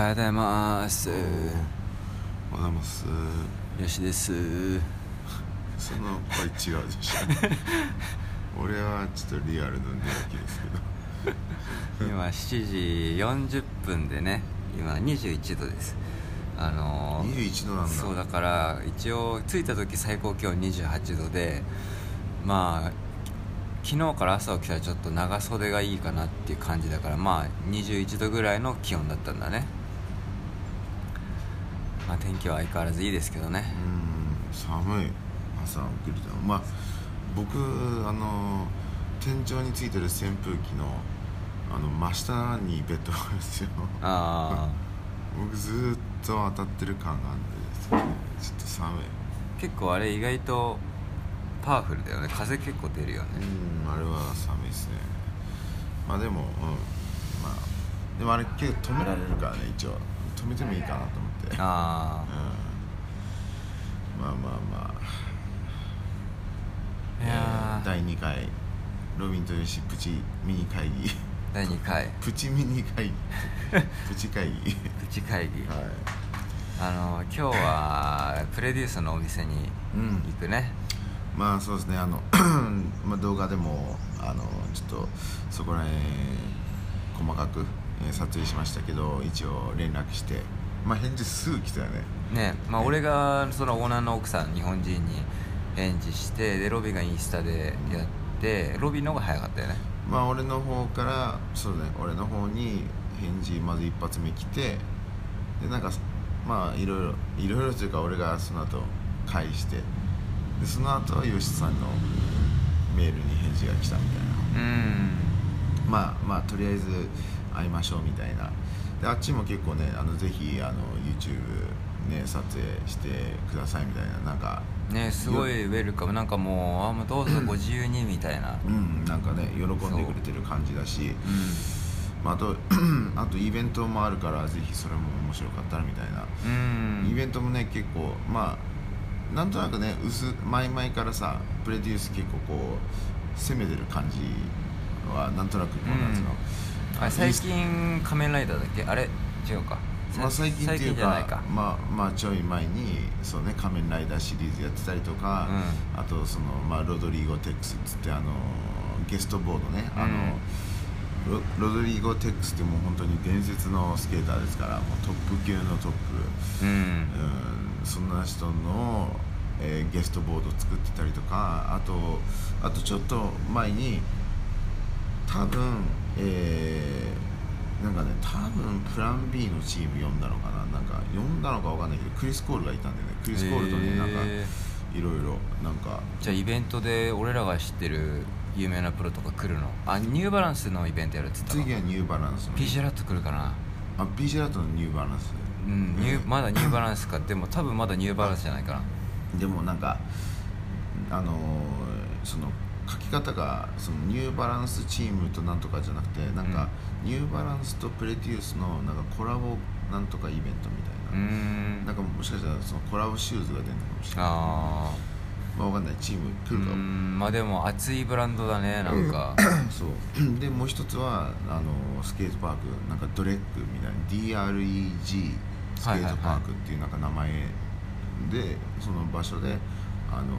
はようございます。おはようございます。よしです。その声違うでしょ。俺はちょっとリアルの寝起きですけど。今7時40分でね今21度です。あのー21度なんだ。そうだから一応着いた時最高気温28度でまあ昨日から朝起きたらちょっと長袖がいいかなっていう感じだからまあ21度ぐらいの気温だったんだねまあ天気は相変わらずいいですけどね。うん寒い。朝起きると。まあ僕あの天井についてる扇風機のあの真下にベッドがあるんですよ。ああ。僕ずーっと当たってる感があるんでちょっと寒い。結構あれ意外とパワフルだよね。風結構出るよね。うんあれは寒いですね。まあでもうん。まあでもあれ結構止められるからね一応。止めてもいいかなと思ってあうん。まあまあまあ。えー第2回ロビンとヨシプチミニ会議。第2回。プチミニ会議。プチ会議。プチ会議。はい。あの今日はプレデュースのお店にうん。行くね、まあそうですね。あの まあ動画でもあのちょっとそこら辺細かくえー撮影しましたけど一応連絡してまあ返事すぐ来たよね。ねまあね。俺がそのオーナーの奥さん日本人に返事してでロビがインスタでやってロビの方が早かったよね。まあ俺の方からそうね俺の方に返事まず一発目来てでなんかまあいろいろいろいろというか俺がその後返してでその後吉さんのメールに返事が来たみたいな。うん。まあまあとりあえず会いましょうみたいなであっちも結構ねあのぜひあの YouTube ね撮影してくださいみたいななんかねすごいウェルカム。なんかもうあもうどうぞご自由にみたいな。うんなんかね喜んでくれてる感じだし。う。まあ、あと あとイベントもあるからぜひそれも面白かったらみたいな、んうん。イベントもね結構まあなんとなくね薄前々からさプレデュース結構こう攻めてる感じはなんとなくこうなんつうの、あれ最近仮面ライダーだっけ？あれ？違うか。まあ、最近っていうかまあまあちょい前にそうね仮面ライダーシリーズやってたりとか、あとそのまあロドリゴ・テックスっつってあのゲストボードね、あのロロドリゴ・テックスってもう本当に伝説のスケーターですからもうトップ級のトップ。うん。うん。そんな人の、えーゲストボードを作ってたりとかあとあとちょっと前に多分えーなんかね多分プラン B のチーム呼んだのかな。なんか呼んだのかわかんないけどクリス・コールがいたんだよね。クリス・コールとね、へーなんかいろいろなんか。じゃあイベントで俺らが知ってる有名なプロとか来るの？あニューバランスのイベントやるっつったの？次はニューバランスの PJ ラット来るかな？あ PJ ラットのニューバランス。うん、ニューまだニューバランスか。でも多分まだニューバランスじゃないかな。でもなんかあのーその書き方がそのニューバランスチームとなんとかじゃなくてなんか、ニューバランスとプレデュースのなんかコラボなんとかイベントみたいな、ん。なんかもしかしたらそのコラボシューズが出るのかもしれない。あまあわかんない。チーム来るか。も、ん。まあでも熱いブランドだねなんか。そう。でもう一つはあのスケートパークなんかドレックみたいな。DREG スケートパークっていうなんか名前でその場所であの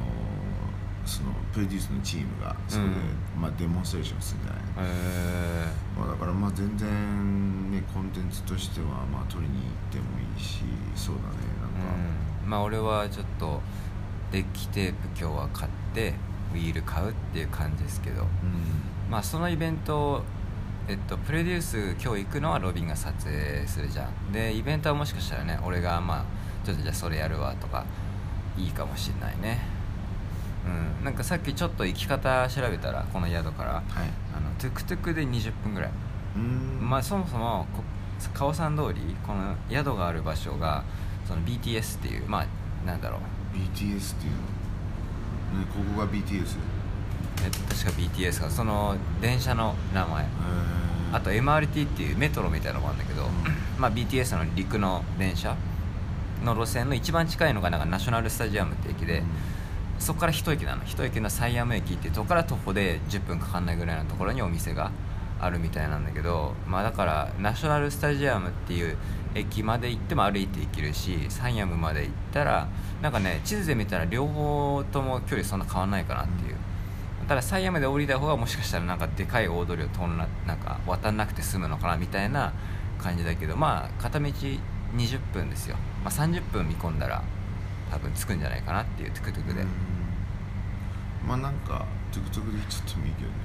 そのプロデュースのチームがそれで、まあ、デモンストレーションするんじゃないへまあ、だからまあ全然ねコンテンツとしてはまあ取りに行ってもいいしそうだねなんか、うん。まあ俺はちょっとデッキテープ今日は買ってウィール買うっていう感じですけど。うん。まあそのイベントえっとプロデュース今日行くのはロビンが撮影するじゃん。でイベントはもしかしたらね俺がまあちょっとじゃあそれやるわとかいいかもしんないねうん。なんかさっきちょっと行き方調べたらこの宿からはい。あのトゥクトゥクで20分ぐらい、うん。まあそもそもこ川山通りこの宿がある場所がその BTS っていうまあなんだろう。BTS っていうの、ね、ここが BTS えっと確か BTS がその電車の名前。あと MRT っていうメトロみたいなのもあるんだけど、まあ、BTS の陸の電車の路線の一番近いのがなんかナショナルスタジアムって駅で、そこから一駅なの。一駅のサイアム駅っていうとこから徒歩で10分かかんないぐらいのところにお店があるみたいなんだけど、まあ、だからナショナルスタジアムっていう駅まで行っても歩いて行けるしサイアムまで行ったらなんかね地図で見たら両方とも距離そんな変わんないかなっていう、ただサイアムで降りた方がもしかしたらなんかでかい大通りを通んななんか渡んなくて済むのかなみたいな感じだけどまあ片道20分ですよ、まあ、30分見込んだら多分着くんじゃないかなっていうトゥクトゥクで。うんまあなんかトゥクトゥクで行っちゃってもいいけどね。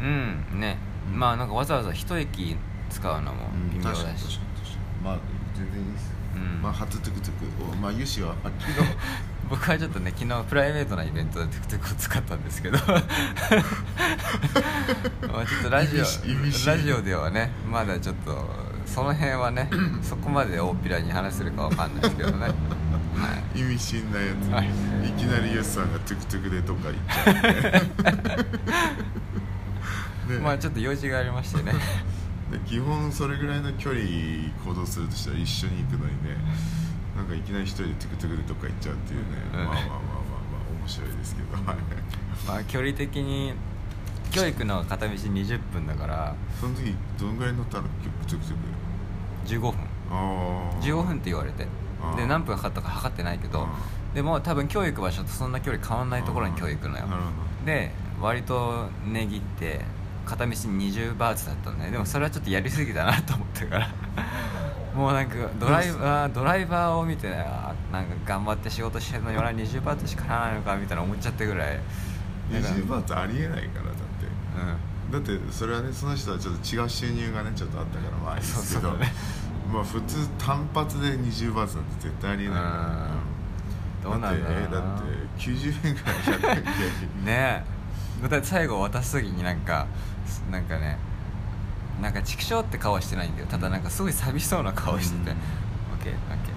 うんね、うん。まあなんかわざわざ一駅使うのも微妙だ確かに確かにし、確かに。まあ全然いいですよ、うん。まあ初トゥクトゥクをまあユシは昨日 僕はちょっとね昨日プライベートなイベントでトゥクトゥクを使ったんですけどまあちょっとラジオラジオではねまだちょっとその辺はね そこまで大っぴらに話せるかわかんないですけどね、は い意味深なやつ、はい。い、きなりユシさんがトゥクトゥクでどっか行っちゃうね。ね まあちょっと用事がありましてね。で基本それぐらいの距離行動するとしたら一緒に行くのにねなんかいきなり一人でトゥクトゥクでどっか行っちゃうっていうね、うん。まあまあまあまあまあ面白いですけど、はいまあ距離的に今日行くの片道20分だから。その時どんぐらい乗ったの？トゥクトゥク15分。ああ15分って言われて。で何分かかったか測ってないけどあでも多分今日行く場所とそんな距離変わんないところに今日行くのよで割と値切って片道20バーツだったんだよでもそれはちょっとやりすぎだなと思ったから。もうなんかドライバードライバーを見てあなんか頑張って仕事してるのに俺は20バーツしかならないのかみたいな思っちゃってぐらい。どなんか20バーツありえないからだって。うんだってそれはねその人はちょっと違う収入がねちょっとあったからまあいいですけどね。まあ普通単発で20バーツなんて絶対ありえない。からうん。どうなんだろうだって90円ぐらい100円ぐらいねえ。だって最後渡す時になんかなんかねなんか畜生って顔はしてないんだよ。ただなんかすごい寂しそうな顔してて、うん。オッケーオッケ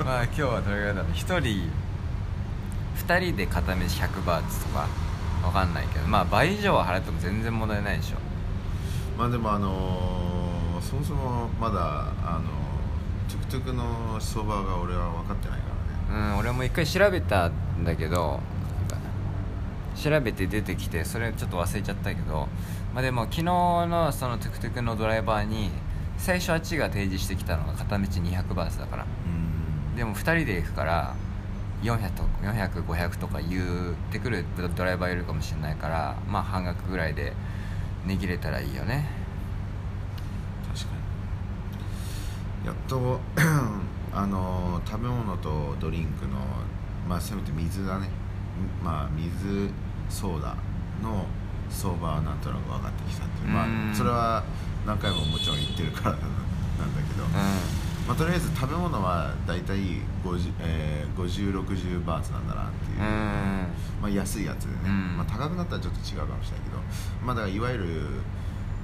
ーまあ今日はどれぐらいだろう。1人2人で片道100バーツとかわかんないけどまあ倍以上は払っても全然問題ないでしょ。まあでもあのーそもそもまだあのトゥクトゥクの相場が俺は分かってないからね。うん俺も一回調べたんだけど調べて出てきてそれちょっと忘れちゃったけどまあでも昨日のそのトゥクトゥクのドライバーに最初あっちが提示してきたのが片道200バーツだから。うん。でも2人で行くから400と400500とか言ってくるドライバーいるかもしれないからまあ半額ぐらいで値切れたらいいよね。確かに。やっと あの食べ物とドリンクのまあせめて水だね。まあ水ソーダの相場はなんとなく分かってきたっていう。まうん。あそれは何回ももちろん言ってるからなんだけど、うまあ、とりあえず食べ物は大体50、えー、5060バーツなんだなっていう、まあ、安いやつでね、うん。まあ、高くなったらちょっと違うかもしれないけど、まあ、だからいわゆる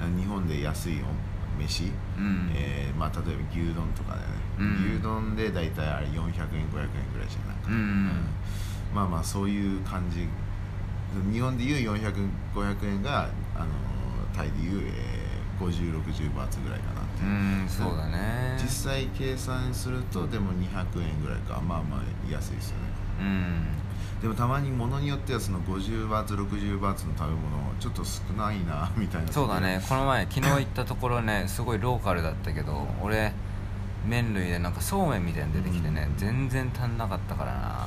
あ日本で安いお飯、うん。えーまあ、例えば牛丼とかね、うん。牛丼で大体あれ400円500円ぐらいじゃないか。な、うん。まあまあそういう感じ。日本でいう400円500円があのタイでいう、えー、5060バーツぐらいかなうんそうだね。実際計算するとでも200円ぐらいか。まあまあ安いですよね。うん。でもたまに物によってはその50バーツ60バーツの食べ物ちょっと少ないな みたいな。そうだね。この前昨日行ったところねすごいローカルだったけど俺麺類でなんかそうめんみたいに出てきてね、全然足んなかったからな。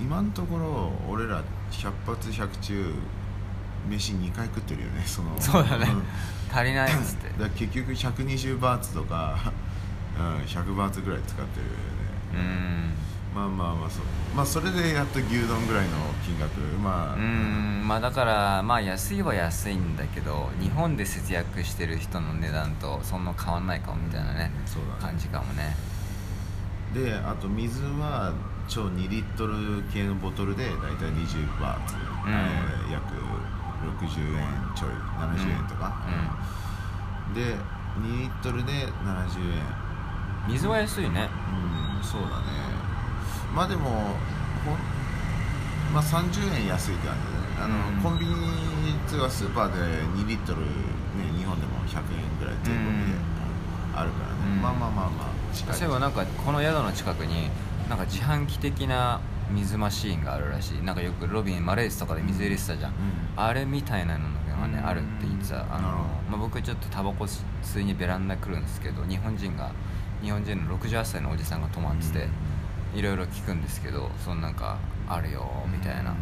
今のところ俺ら100発100中飯2回食ってるよね その。そうだね。ん。足りないっつって。だ結局120バーツとか、うん、100バーツぐらい使ってるよね。うん。まあまあまあそう。まあそれでやっと牛丼ぐらいの金額。まあ。うん。まあだからまあ安いは安いんだけど日本で節約してる人の値段とそんな変わんないかもみたいなねそうだね。感じかもね。であと水は超2リットル系のボトルで大体20バーツ、うん。えー約60円ちょい70円とか、うで2リットルで70円。水は安いね。うんそうだね。まあでもほんまあ30円安いって感じであの、うん。コンビニとかスーパーで2リットルね日本でも100円ぐらい税込みでうん。あるからね、うん。まあまあまあまあ近い。そういえばなんかこの宿の近くになんか自販機的な水マシーンがあるらしい。なんかよくロビンマレースとかで水入れてたじゃん、あれみたいなのがね、うん。あるって言ってた。あのまあ、僕ちょっとタバコ吸いにベランダ来るんですけど日本人が日本人の68歳のおじさんが泊まってて、いろいろ聞くんですけどそのなんかあるよみたいな、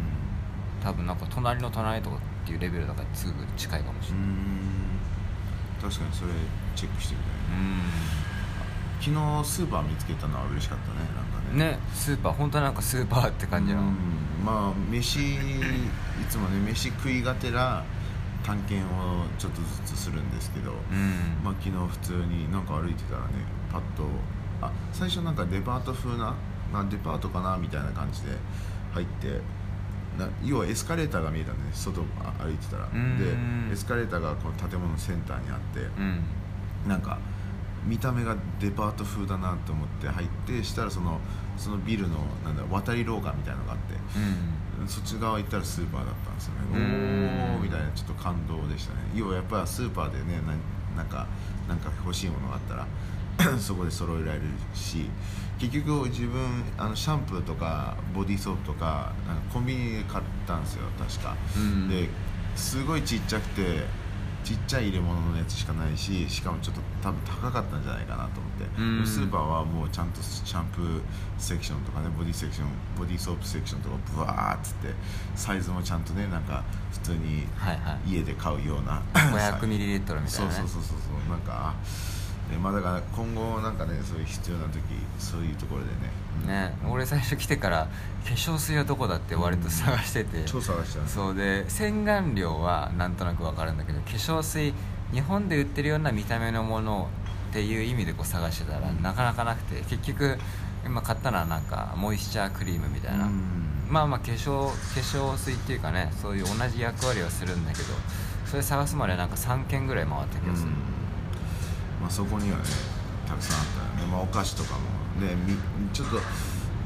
多分なんか隣の隣とかっていうレベルだからすぐ近いかもしれない、うん。確かにそれチェックしてみたいねうん昨日スーパー見つけたのは嬉しかったねなんかね。ねスーパー本当なんかスーパーって感じの、うんまあ飯いつもね飯食いがてら探検をちょっとずつするんですけど、うん。まあ、昨日普通になんか歩いてたらねパッとあ最初なんかデパート風な、まあ、デパートかなみたいな感じで入ってな要はエスカレーターが見えたんで、ね、外あ歩いてたら。うん。でエスカレーターがこの建物のセンターにあって、うん。なんか見た目がデパート風だなと思って入ってしたらそのそのビルのなんだ渡り廊下みたいのがあってうん。そっち側行ったらスーパーだったんですよね。うん。おおみたいなちょっと感動でしたね。要はやっぱりスーパーでねななんかなんか欲しいものがあったら そこで揃えられるし結局自分あのシャンプーとかボディーソープとかなんかコンビニで買ったんですよ確か、うん。ですごいちっちゃくてちっちゃい入れ物のやつしかないししかもちょっと多分高かったんじゃないかなと思って、スーパーはもうちゃんとシャンプーセクションとかねボディセクションボディーソープセクションとかブワーっつってサイズもちゃんとねなんか普通にはいはい。家で買うような 500ml みたいなね。そうそうそうそうそう。なんかね。まあだから今後なんかねそういう必要な時そういうところでね。ね。俺最初来てから化粧水はどこだって割と探してて、超探しちゃうそう。で洗顔料はなんとなく分かるんだけど化粧水日本で売ってるような見た目のものっていう意味でこう探してたら、なかなかなくて。結局今買ったのはなんかモイスチャークリームみたいな、うん。まあまあ化粧化粧水っていうかねそういう同じ役割はするんだけどそれ探すまでなんか3軒ぐらい回った気がする、うんまあ、そこにはねたくさんあったよね、まあ、お菓子とかもねみちょっと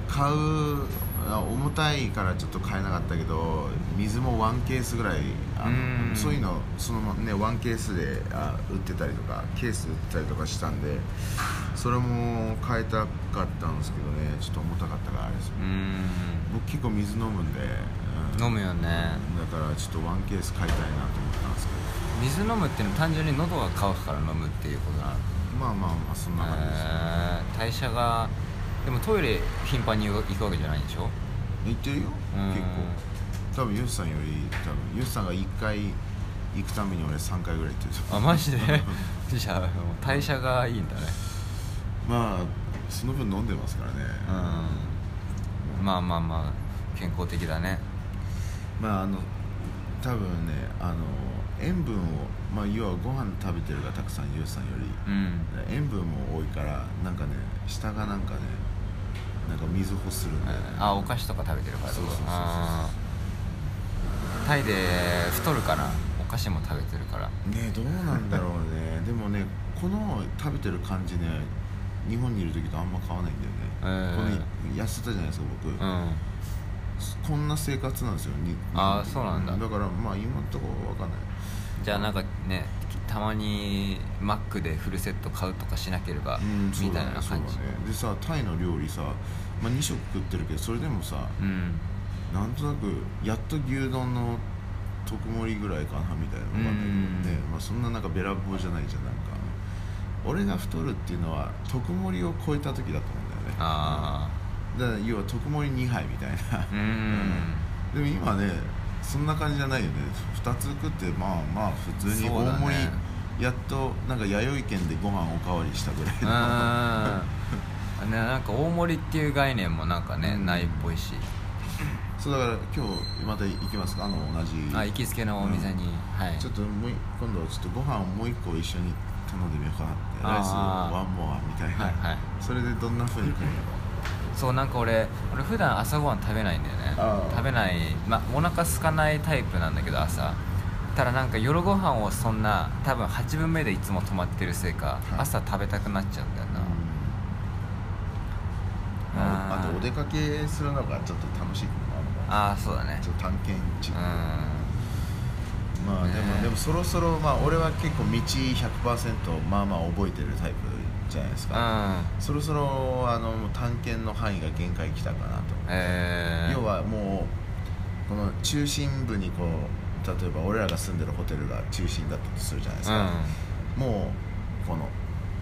買うあ重たいからちょっと買えなかったけど水もワンケースぐらいあうん。のそういうのそのねワンケースであ売ってたりとかケース売ってたりとかしたんでそれも買えたかったんですけどね。ちょっと重たかったからあれですうん。僕結構水飲むんで、うん。飲むよね。だからちょっとワンケース買いたいなと思ったんですけ水飲むっていうのは単純に喉が渇くから飲むっていうことなの。どまあまあまあそんな感じですね、えー代謝がでもトイレ頻繁に行くわけじゃないんでしょ？行ってるよ。うん。結構。多分ヨシさんより多分ヨシさんが1回行くために俺3回ぐらい行ってるあマジで？じゃあ代謝がいいんだね。まあその分飲んでますからね。うん。まあまあまあ健康的だね。まああの多分ねあの塩分をまあ要はご飯食べてるがたくさんヨシさんよりうん。塩分も多いからなんかね下がなんかねなんか水欲するんだよね。あお菓子とか食べてるからそうそうそうそうあー。タイで太るからお菓子も食べてるから。ねどうなんだろうね。でもねこの食べてる感じね日本にいる時とあんま変わらないんだよね、えー。この痩せたじゃないですか僕、うん。こんな生活なんですよに。あーそうなんだ。だからまあ今のところわかんないじゃあなんかねたまにマックでフルセット買うとかしなければうんみたいな感じ。でさタイの料理さ、まあ、2食食ってるけどそれでもさうん。なんとなくやっと牛丼の特盛りぐらいかなみたいなのがあうん。ね、まあ、そんななんかべらぼうじゃないじゃんなんか。俺が太るっていうのは特盛りを超えた時だと思うんだよね。あだから要は特盛り2杯みたいな。あうん。でも今ねそんな感じじゃないよね。2つ食ってまあまあ普通に大盛り、やっとなんか弥生県でご飯おかわりしたぐらいの。うん。ねなんか大盛りっていう概念もなんかね、うん。ないっぽいし。そうだから今日また行きますか？あの同じ。あ行きつけのお店に、はい。ちょっともうい今度ちょっとご飯をもう一個一緒に頼んでみようかなって。ライスワンモアみたいな、はいはい。それでどんな風に食うのそうなんか俺俺普段朝ごはん食べないんだよね。食べないまあお腹空かないタイプなんだけど朝。ただなんか夜ご飯をそんな多分8分目でいつも泊まってるせいか、はい。朝食べたくなっちゃうんだよな、まあ、とお出かけするのがちょっと楽しいあああそうだね。ちょっと探検地うん。まあでも、ね。でもそろそろまあ俺は結構道100%まあまあ覚えてるタイプじじゃないですうん。か、そろそろあの探検の範囲が限界来たかなと、えー、要はもうこの中心部にこう例えば俺らが住んでるホテルが中心だったとするじゃないですか、もうこの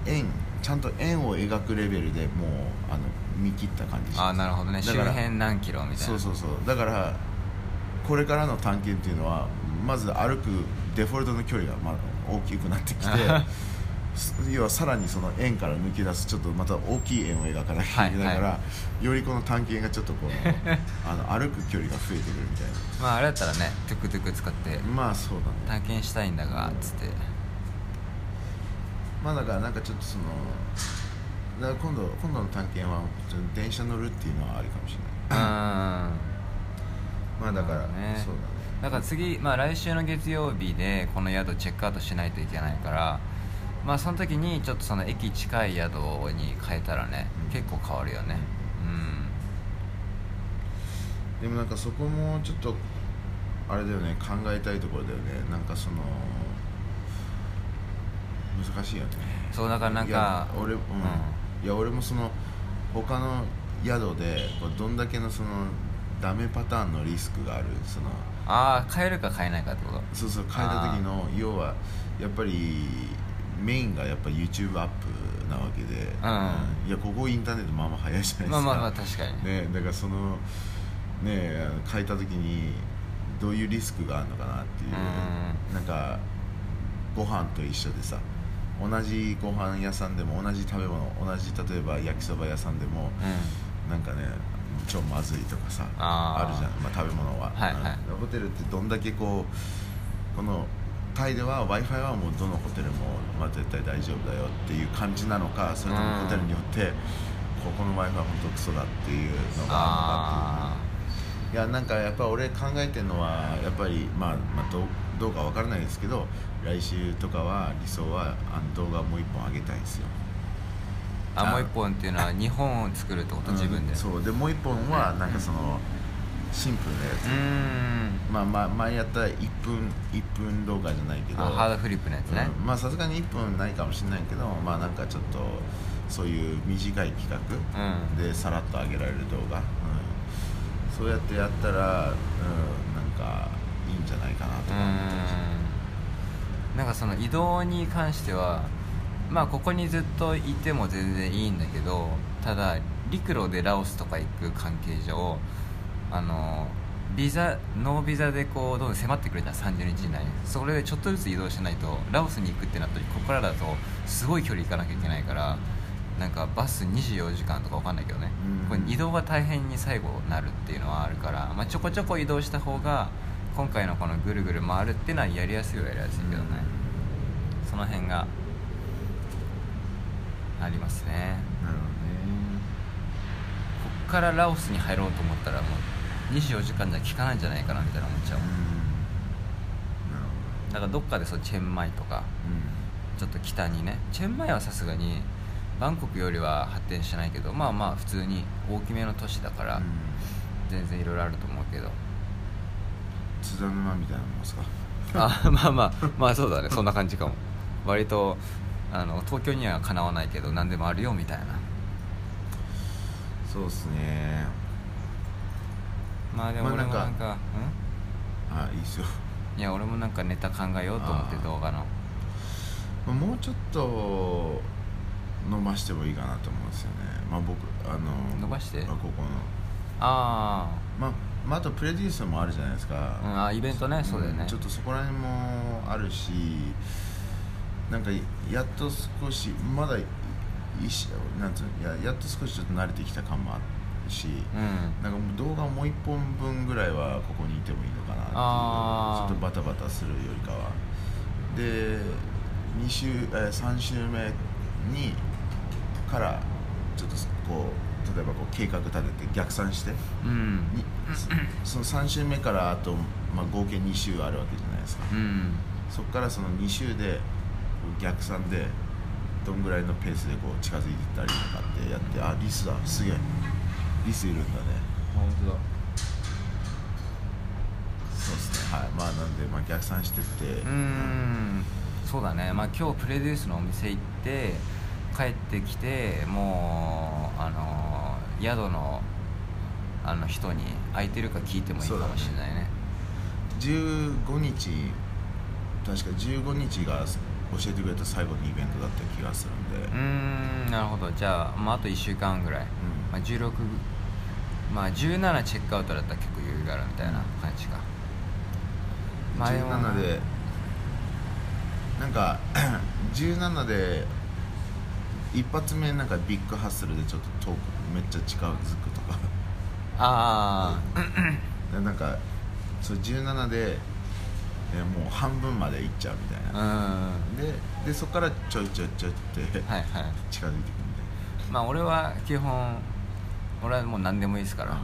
円ちゃんと円を描くレベルでもうあの見切った感じしあなるほどね。周辺何キロみたいな。そうそうそう。だからこれからの探検っていうのはまず歩くデフォルトの距離がまあ大きくなってきてす 要はさらにその円から抜け出すちょっとまた大きい円を描かなきゃいけないから、はいよりこの探検がちょっとこう あの歩く距離が増えてくるみたいまああれだったらねトゥクトゥク使ってな。まあそうだね。探検したいんだがつって。まあだからなんかちょっとそのだから今度今度の探検は電車乗るっていうのはありかもしれうんないまあだから、ね。そうだから次、まあ、来週の月曜日でこの宿チェックアウトしないといけないからまあその時にちょっとその駅近い宿に変えたらね、うん。結構変わるよね。うん。でもなんかそこもちょっとあれだよね考えたいところだよね。なんかその難しいよね。そうだからなんか俺、うん。いや俺もその他の宿でどんだけのそのダメパターンのリスクがあるそのああ変えるか変えないかってこと？そうそう変えた時の要はやっぱりメインがやっぱ YouTube アップなわけで、うん。いやここインターネットまあまあ早いじゃないですか。まあまあまあ確かにね。だからそのねあの変えた時にどういうリスクがあるのかなっていう、うん。なんかご飯と一緒でさ同じご飯屋さんでも同じ食べ物同じ例えば焼きそば屋さんでも、うなんかね超まずいとかさあー。るじゃん、まあ、食べ物は、はいはい。うん。ホテルってどんだけこうこのタイでは w i f i はもうどのホテルも、まあ、絶対大丈夫だよっていう感じなのかそれともホテルによって、ここの w i f i は本当クソだっていうのがあるのかっていういやなんかやっぱ俺考えてるのはやっぱりまあ、まあ、どうどうかわからないですけど来週とかは理想はあの動画もう一本上げたいんですよ。あもう一本っていうのは2本を作るってこと自分で。うんそう。でもう一本はなんかそのシンプルなやつ、まあまあ前やった1分1分動画じゃないけど。あハードフリップのやつね、うん。まあさすがに1分ないかもしれないけどまあなんかちょっとそういう短い企画うん。でさらっと上げられる動画、うん。そうやってやったら、うん、なんかいいんじゃないかなとう思ってなんかその移動に関してはまあここにずっといても全然いいんだけどただ陸路でラオスとか行く関係上あのビザノービザでこうどんどん迫ってくるじゃん30日以内。にそれでちょっとずつ移動しないとラオスに行くってなった時ここからだとすごい距離行かなきゃいけないからなんかバス24時間とかわかんないけどね、うん。これ移動が大変に最後なるっていうのはあるから、まあ、ちょこちょこ移動した方が今回のこのぐるぐる回るっていうのはやりやすいはやりやすいけどね、その辺がありますね。なるほこっからラオスに入ろうと思ったらもう24時間じゃ効かないんじゃないかなみたいな思っちゃううん。だからど。っかでそうチェンマイとかどちょっと北にね。チェンマイはさすがにバンコクよりは発展してないけどまあまあ普通に大きめの都市だから、うん。全然いろいろあると思うけど。津田沼みたいなもんですか？あまあまあまあそうだね。そんな感じかも。割とあの東京にはかなわないけど何でもあるよみたいな。そうっすねまあでもまあなか俺もなんん？か,、あいいっすよ。うんいや俺もなんかネタ考えようと思って動画の。まあもうちょっと伸ばしてもいいかなと思うんですよね。まあ僕あの伸ばして？あここの。あまあまあ、あとプレデュースもあるじゃないですか、あ、うん、あイベントね。そうだよね、んちょっとそこら辺もあるしなんかやっと少しまだいなんつうのややっと少しちょっと慣れてきた感もあるし、うん。なんかもう動画もう一本分ぐらいはここにいてもいいのかなっていうちょっとバタバタするよりかは。で2週、えー、3週目にからちょっとこう例えばこう計画立てて逆算してうん。にそその3週目からあと、まあ、合計2週あるわけじゃないですか。うん。そこからその2週で逆算でどんぐらいのペースでこう近づいていったりとかってやってあリスだすげえリスいるんだね。本当だ。そうですね。はい。まあなんで、まあ、逆算してって。うーん。そうだね。まあ今日プレデュースのお店行って帰ってきてもうあの宿のあの人に空いてるか聞いてもいいかもしれないね。15日確か15日が教えてくれた最後のイベントだった気がするんで。うーんなるほど。じゃあ、まあ、あと1週間ぐらい、まあ、16まあ17チェックアウトだったら結構余裕があるみたいな感じか、まあでも17でなんか 17で一発目なんかビッグハッスルでちょっと遠くめっちゃ近づくとか。あでなんかそう17でえもう半分まで行っちゃうみたいあな、うん。ででそこからちょいちょいちょいってはいはい。近づいてくるんでまあ俺は基本俺はもう何でもいいですから、あ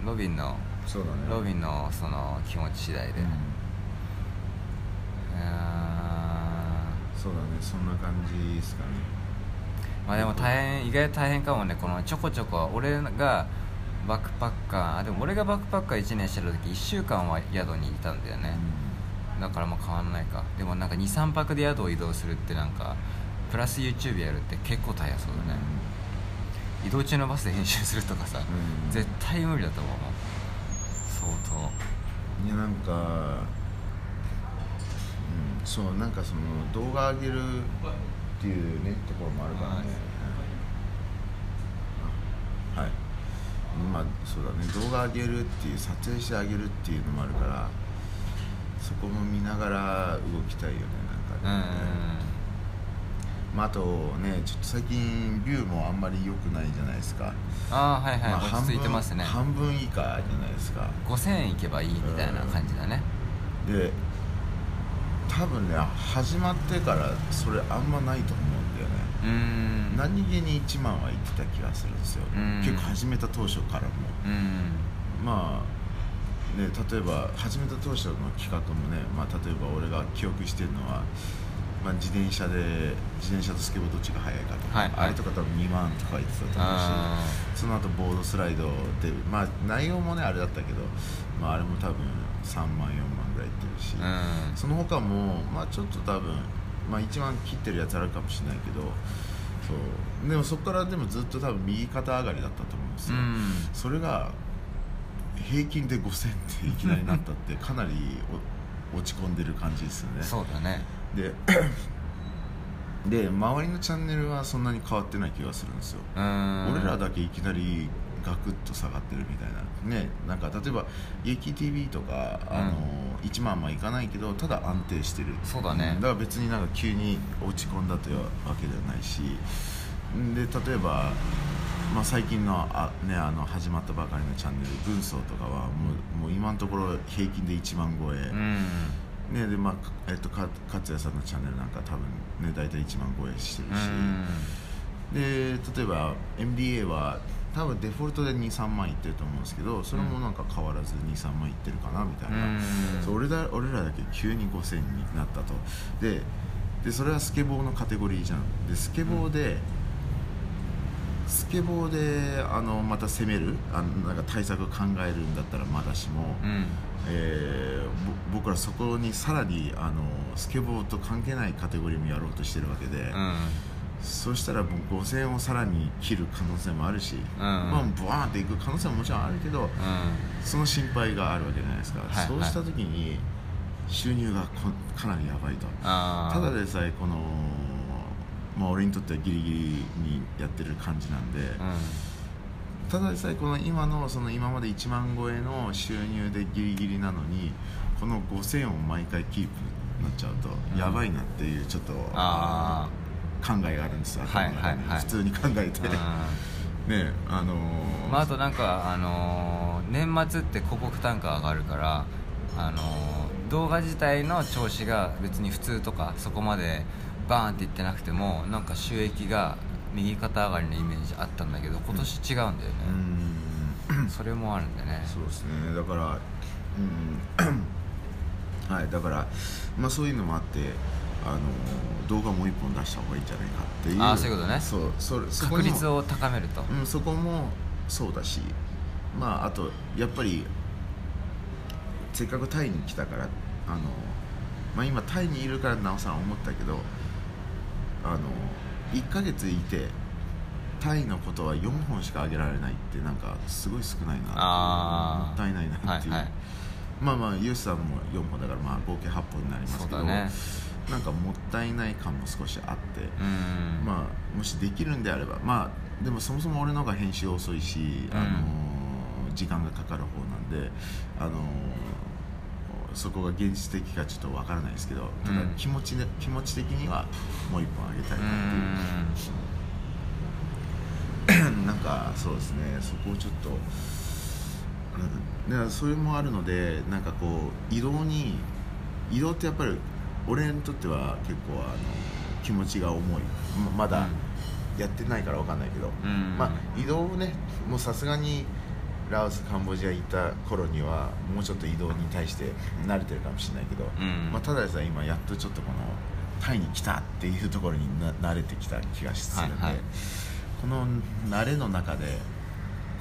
うん、ロビンのそうだね。ロビンのその気持ち次第で、うん。そうだね。そんな感じですかね。ーまあでも大変意外と大変かもね。このちょこちょこ俺がバックパッカー。あでも俺がバックパッカー1年してる時1週間は宿にいたんだよね、だからまあ変わんないか。でもなんか23泊で宿を移動するってなんかプラス YouTube やるって結構大変そうだね、移動中のバスで編集するとかさ、うん。絶対無理だと思う相当。いやなんか、うん、そうなんかその動画上げるっていうねところもあるからね、はい、まあそうだね。動画上げるっていう撮影してあげるっていうのもあるからそこも見ながら動きたいよねなんかね、まあ、あとねちょっと最近ビューもあんまり良くないじゃないですか、ああはいはい、まあ落ち着いてますね。半分以下じゃないですか。5000円いけばいいみたいな感じだね。で多分ね始まってからそれあんまないと思うんだよね、うーん。何気に1万は言ってた気がするんですよ、うん。結構始めた当初からも。うん。まあね例えば始めた当初の企画もね、まあ、例えば俺が記憶してるのは、まあ、自転車で自転車とスケボーどっちが速いかとか、はいはい。あれとか多分2万とか言ってたと思うしあその後ボードスライドでまあ内容もねあれだったけど、まあ、あれも多分3万4万ぐらいいってるし、うん。その他もまあちょっと多分まあ1万切ってるやつあるかもしれないけどそう。でもそこからでもずっと多分右肩上がりだったと思うんですよ、うん。それが平均で5000っていきなりなったってかなりお落ち込んでる感じですよね。そうだねで で周りのチャンネルはそんなに変わってない気がするんですよ。俺らだけいきなりガクッと下がってるみたいな。ねなんか例えば「劇 TV」とか、あの1万はいかないけどただ安定してる。そうだね。だから別になんか急に落ち込んだというわけではないし。で例えば、まあ、最近のあ、ね、あの始まったばかりのチャンネル「軍曹」とかはもうもう今のところ平均で1万超え、うんねでまあえっと、か勝也さんのチャンネルなんか多分ね大体1万超えしてるし、で例えば MDA は多分デフォルトで23万いってると思うんですけどそれもなんか変わらず23万いってるかなみたいな、うん。そう俺だ俺らだけ急に5000になったと。ででそれはスケボーのカテゴリーじゃん。でスケボーで、スケボーであのまた攻めるあのなんか対策考えるんだったらまだしも、うんえーぼ僕らそこにさらにあのスケボーと関係ないカテゴリーもやろうとしてるわけで、うん。そしたらもう5000円をさらに切る可能性もあるし、まあブワーンっていく可能性ももちろんあるけど、その心配があるわけじゃないですか、はいそうした時に収入がこかなりやばいと。ただでさえこの、まあ、俺にとってはギリギリにやってる感じなんで、ただでさえこの今のその今まで1万超えの収入でギリギリなのにこの5000を毎回キープになっちゃうと、うん。やばいなっていうちょっとあ考えがあるんですよ、はいはいはい。普通に考えて、ねあのーまあ、あとなんか、あのー年末って広告単価上がるから、あのー動画自体の調子が別に普通とかそこまでバーンっていってなくてもなんか収益が右肩上がりのイメージあったんだけど今年違うんだよね、うん。それもあるんでね。そうですね。だからうん。はいだからまあそういうのもあってあの動画もう一本出した方がいいんじゃないかっていう。あーそういうことね。そうそれそ確率を高めると、うん、そこもそうだしまああとやっぱりせっかくタイに来たからあの、まあ、今タイにいるからなおさん思ったけどあの1ヶ月いてタイのことは4本しかあげられないってなんかすごい少ないなもったいないなっていう、はいはい。まあまあユースさんも4本だからまあ合計8本になりますけど、ね。なんかもったいない感も少しあって、うん。まあもしできるんであればまあでもそもそも俺の方が編集遅いし、うんあのー時間がかかる方なんであのーそこが現実的かちょっとわからないですけどただうん気持ち,、ね気持ち的にはもう一本あげたいなっていう。なんかそうですねそこをちょっと、うん、だからそれもあるのでなんかこう移動に移動ってやっぱり俺にとっては結構あの気持ちが重い。ままだやってないからわかんないけど、うん。まあ移動をねもうさすがにラオスカンボジア行った頃にはもうちょっと移動に対して慣れてるかもしれないけど、うん。まあ、ただでさえ今やっとちょっとこのタイに来たっていうところにな慣れてきた気がするんで、はいはい。この慣れの中で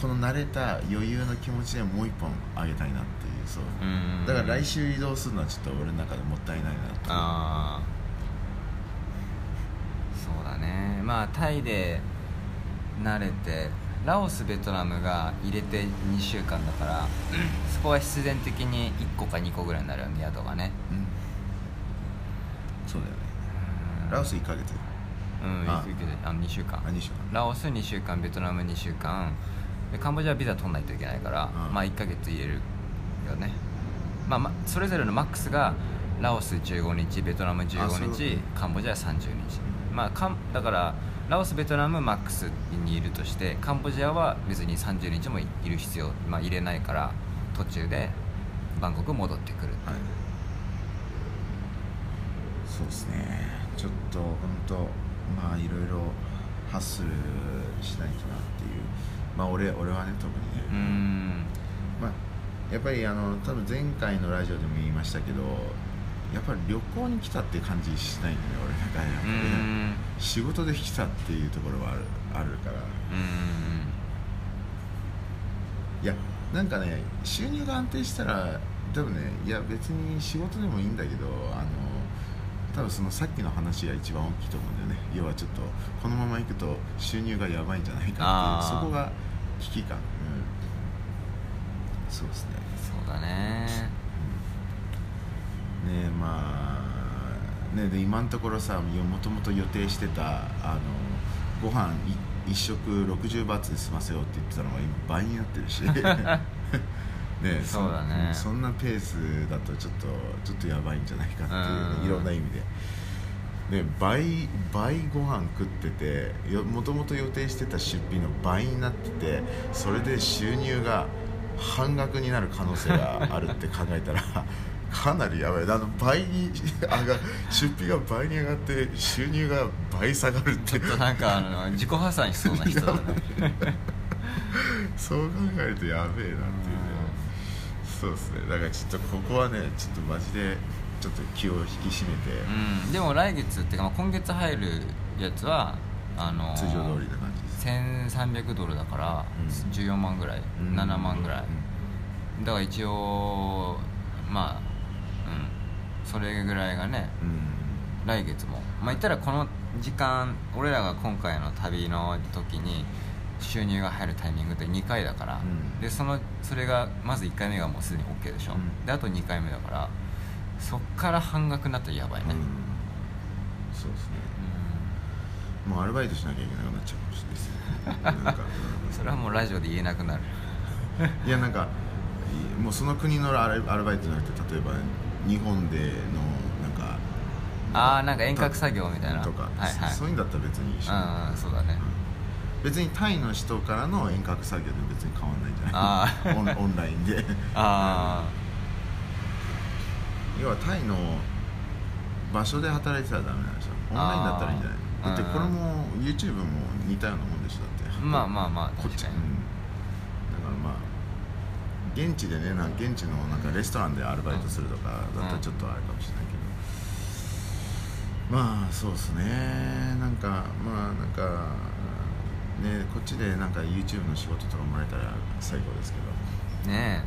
この慣れた余裕の気持ちでもう一本あげたいなっていうそう。うん。だから来週移動するのはちょっと俺の中でもったいないなとああそうだね。まあタイで慣れてラオスベトナムが入れて2週間だからそこは必然的に1個か2個ぐらいになるよね宿がね。うん。そうだよね。ラオス1ヶ月。うんあ。行くけどあ2週間。あ2週間。ラオス2週間ベトナム2週間。でカンボジアはビザ取んないといけないから、うん。まあ1ヶ月入れるよね、まあ、まそれぞれのマックスがラオス15日ベトナムあそういう15こと日カンボジア30日、まあ、かんだからラオスベトナムマックスにいるとしてカンボジアは別に30日もいる必要、まあ、入れないから途中でバンコク戻ってくるはい。そうですね。ちょっと本当まあいろいろハッスルしないとなっていう。まあ俺俺はね特にね、うーん。まあやっぱりあの多分前回のラジオでも言いましたけどやっぱり旅行に来たって感じしないんだよね俺なんかやっぱうりね。仕事で来たっていうところはあるあるから。ういやなんかね収入が安定したら多分ねいや別に仕事でもいいんだけどあの多分そのさっきの話が一番大きいと思うんだよね。要はちょっとこのままいくと収入がやばいんじゃないかっていうそこが危機感、うん、そうですね。んそうだねねまあねで今のところさもともと予定してたあのご飯い一食60バーツで済ませようって言ってたのが今倍になってるし。ねそうだね。そんなペースだとちょっとちょっとやばいんじゃないかっていうね、うん。いろんな意味で。ね、倍倍ご飯食っててもともと予定してた出費の倍になっててそれで収入が半額になる可能性があるって考えたらかなりやばい。あの倍に上が出費が倍に上がって収入が倍下がるってちょっとなんかあの自己破産しそうな人だねそう考えるとやべえなっていうね。そうですね。だからちょっとここはねちょっとマジでちょっと気を引き締めて、うん。でも来月っていうかまあ今月入るやつはあの通常通りな感じです。1300ドルだからうん。14万ぐらい、うん。7万ぐらい、だから一応まあうんそれぐらいがねうん、うん来月も。まあ言ったらこの時間俺らが今回の旅の時に収入が入るタイミングって2回だから、うん。でそのそれがまず1回目がもうすでに OK でしょ、うん。であと2回目だからそっから半額になったらやばいね、うん。そうですね。もうアルバイトしなきゃいけなくなっちゃうかもしれないです。それはもうラジオで言えなくなる。いやなんかいもうその国のアルアルバイトじゃなくて例えば日本でのなんかああなんか遠隔作業みたいな。とか、はいはい。そういうんだったら別に一緒。うんうんそうだね。別にタイの人からの遠隔作業で別に変わんないんじゃない？オンオンラインで。あ要はタイの場所で働いてたらダメなんでしょ？オンラインだったらいいんじゃない？だってこれも YouTube も似たようなもんでしょ？だって。あまあまあまあこっち、うん、現地でねなん現地のなんかレストランでアルバイトするとかだったらちょっとあれかもしれないけど、まあそうですね。なんかまあなんかねこっちでなんか YouTube の仕事とかもらえたら最高ですけど。ね